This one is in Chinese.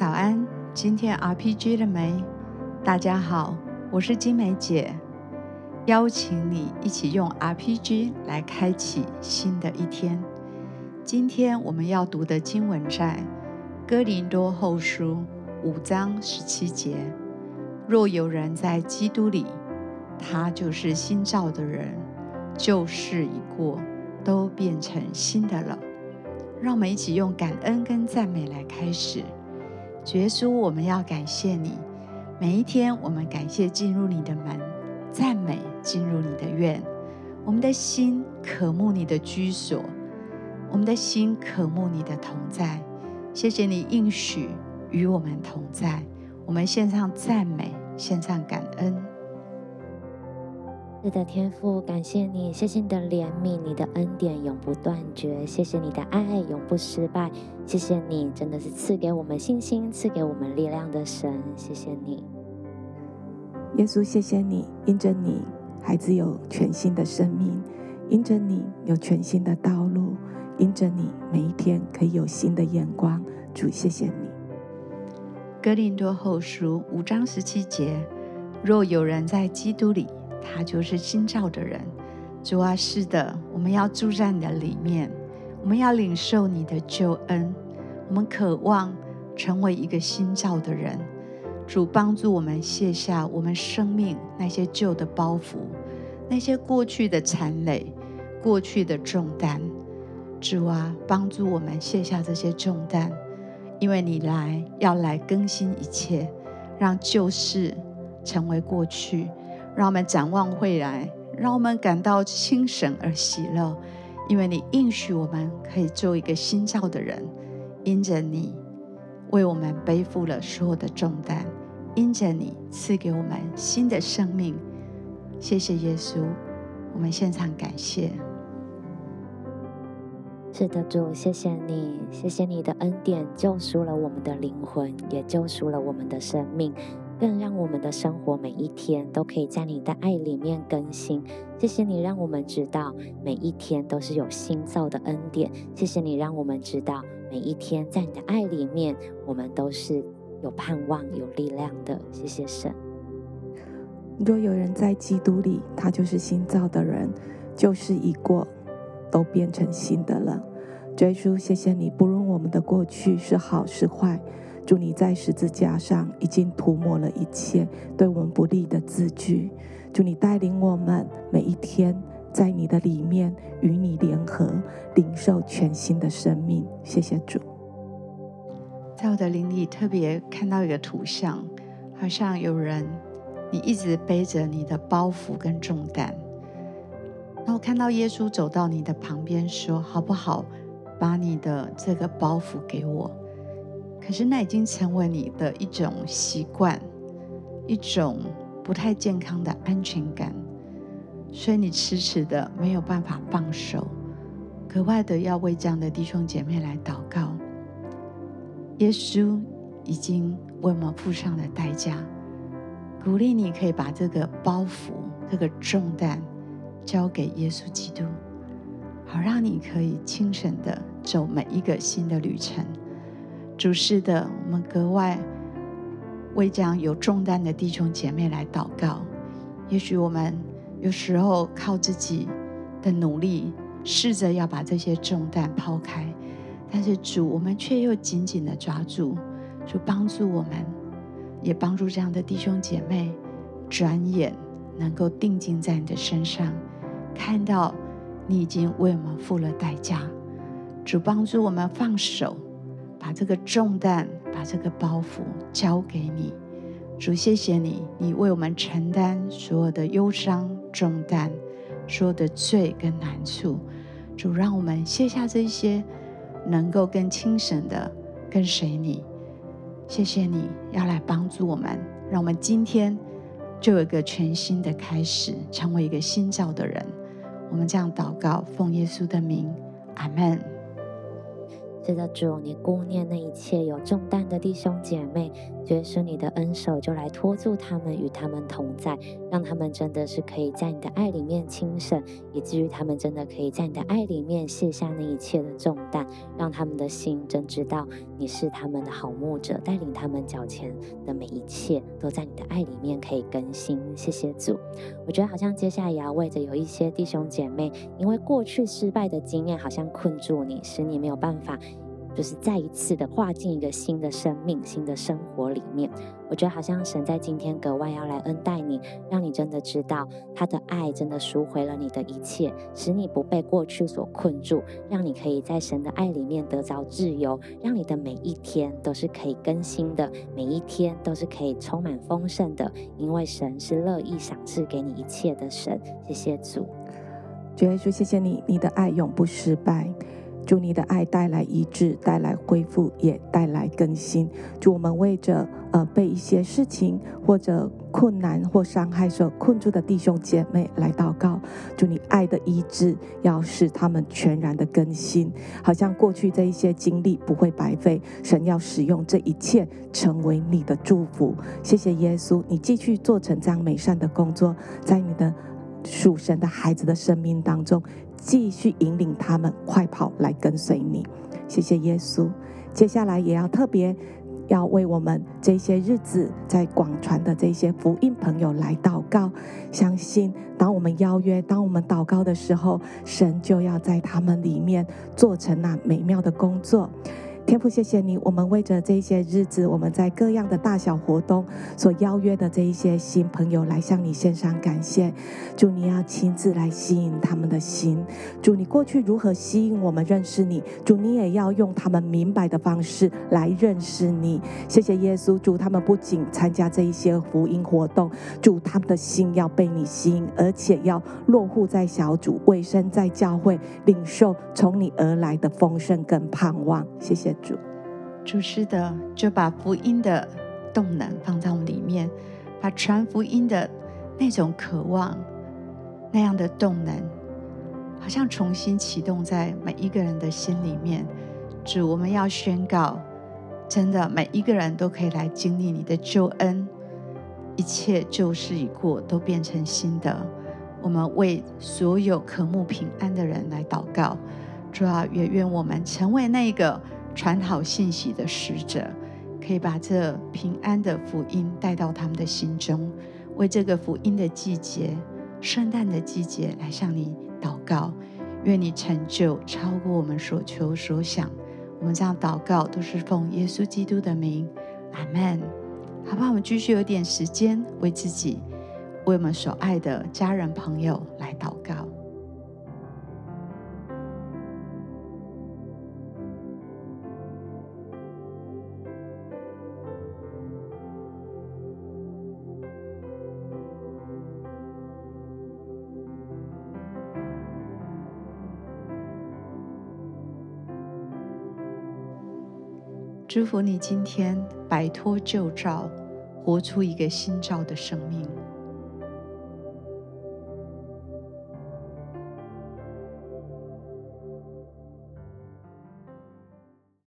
早安，今天 RPG 了没？大家好，我是金梅姐，邀请你一起用 RPG 来开启新的一天。今天我们要读的经文在哥林多后书五章十七节：若有人在基督里，他就是新造的人，旧事已过，都变成新的了。让我们一起用感恩跟赞美来开始。主耶稣，我们要感谢你。每一天，我们感谢进入你的门，赞美进入你的院。我们的心渴慕你的居所，我们的心渴慕你的同在。谢谢你应许与我们同在。我们献上赞美，献上感恩。是的，天父，感谢你，谢谢你的怜悯，你的恩典永不断绝，谢谢你的爱永不失败，谢谢你，真的是赐给我们信心、赐给我们力量的神，谢谢你，耶稣，谢谢你，因着你，孩子有全新的生命，因着你有全新的道路，因着你每一天可以有新的眼光，主，谢谢你。哥林多后书五章十七节，若有人在基督里。他就是新造的人，主啊，是的，我们要住在你的里面，我们要领受你的救恩，我们渴望成为一个新造的人。主帮助我们卸下我们生命那些旧的包袱，那些过去的残累，过去的重担。主啊，帮助我们卸下这些重担，因为你来要来更新一切，让旧事成为过去。让我们展望未来，让我们感到轻省而喜乐，因为你应许我们可以做一个新造的人。因着你为我们背负了所有的重担，因着你赐给我们新的生命。谢谢耶稣，我们献上感谢。是的，主，谢谢你，谢谢你的恩典救赎了我们的灵魂，也救赎了我们的生命。更让我们的生活每一天都可以在你的爱里面更新。谢谢你让我们知道每一天都是有新造的恩典。谢谢你让我们知道每一天在你的爱里面，我们都是有盼望、有力量的。谢谢神。若有人在基督里，他就是新造的人，旧事已过，都变成新的了。耶稣，谢谢你，不论我们的过去是好是坏。主，你在十字架上已经涂抹了一切对我们不利的字句。主，你带领我们每一天在你的里面与你联合，领受全新的生命。谢谢主。在我的灵里特别看到一个图像，好像有人你一直背着你的包袱跟重担，然后看到耶稣走到你的旁边说：“好不好？把你的这个包袱给我。”可是那已经成为你的一种习惯，一种不太健康的安全感，所以你迟迟的没有办法放手，格外的要为这样的弟兄姐妹来祷告。耶稣已经为我们付上了代价，鼓励你可以把这个包袱、这个重担交给耶稣基督，好让你可以轻省的走每一个新的旅程。主是的，我们格外为这样有重担的弟兄姐妹来祷告。也许我们有时候靠自己的努力，试着要把这些重担抛开，但是主，我们却又紧紧的抓住，主帮助我们，也帮助这样的弟兄姐妹，转眼能够定睛在你的身上，看到你已经为我们付了代价。主帮助我们放手。把这个重担，把这个包袱交给你，主，谢谢你，你为我们承担所有的忧伤重担，所有的罪跟难处，主，让我们卸下这些，能够更轻省的跟随你。谢谢你要来帮助我们，让我们今天就有一个全新的开始，成为一个新造的人。我们这样祷告，奉耶稣的名，阿门。是的，主，你顾念那一切有重担的弟兄姐妹，觉得你的恩手就来托住他们，与他们同在，让他们真的是可以在你的爱里面轻省，以至于他们真的可以在你的爱里面卸下那一切的重担，让他们的心真知道你是他们的好牧者，带领他们脚前的每一切都在你的爱里面可以更新。谢谢主，我觉得好像接下来也要为着有一些弟兄姐妹，因为过去失败的经验好像困住你，使你没有办法。就是再一次的划进一个新的生命、新的生活里面，我觉得好像神在今天格外要来恩待你，让你真的知道他的爱真的赎回了你的一切，使你不被过去所困住，让你可以在神的爱里面得着自由，让你的每一天都是可以更新的，每一天都是可以充满丰盛的，因为神是乐意赏赐给你一切的神。谢谢主，主耶稣，谢谢你，你的爱永不失败。祝你的爱带来医治，带来恢复，也带来更新。祝我们为着呃被一些事情或者困难或伤害所困住的弟兄姐妹来祷告。祝你爱的医治要使他们全然的更新，好像过去这一些经历不会白费。神要使用这一切成为你的祝福。谢谢耶稣，你继续做成这样美善的工作，在你的属神的孩子的生命当中。继续引领他们快跑来跟随你，谢谢耶稣。接下来也要特别要为我们这些日子在广传的这些福音朋友来祷告。相信当我们邀约、当我们祷告的时候，神就要在他们里面做成那美妙的工作。天父，谢谢你，我们为着这些日子，我们在各样的大小活动所邀约的这一些新朋友来向你献上感谢。祝你要亲自来吸引他们的心。祝你过去如何吸引我们认识你，祝你也要用他们明白的方式来认识你。谢谢耶稣，祝他们不仅参加这一些福音活动，祝他们的心要被你吸引，而且要落户在小组，委身在教会，领受从你而来的丰盛跟盼望。谢谢。主，主是的，就把福音的动能放在我们里面，把传福音的那种渴望、那样的动能，好像重新启动在每一个人的心里面。主，我们要宣告，真的每一个人都可以来经历你的救恩，一切旧事已过，都变成新的。我们为所有渴慕平安的人来祷告，主啊，也愿我们成为那个。传好信息的使者，可以把这平安的福音带到他们的心中，为这个福音的季节、圣诞的季节来向你祷告。愿你成就超过我们所求所想。我们这样祷告都是奉耶稣基督的名，阿门。好不好？我们继续有点时间为自己、为我们所爱的家人朋友来祷告。祝福你今天摆脱旧照，活出一个新照的生命。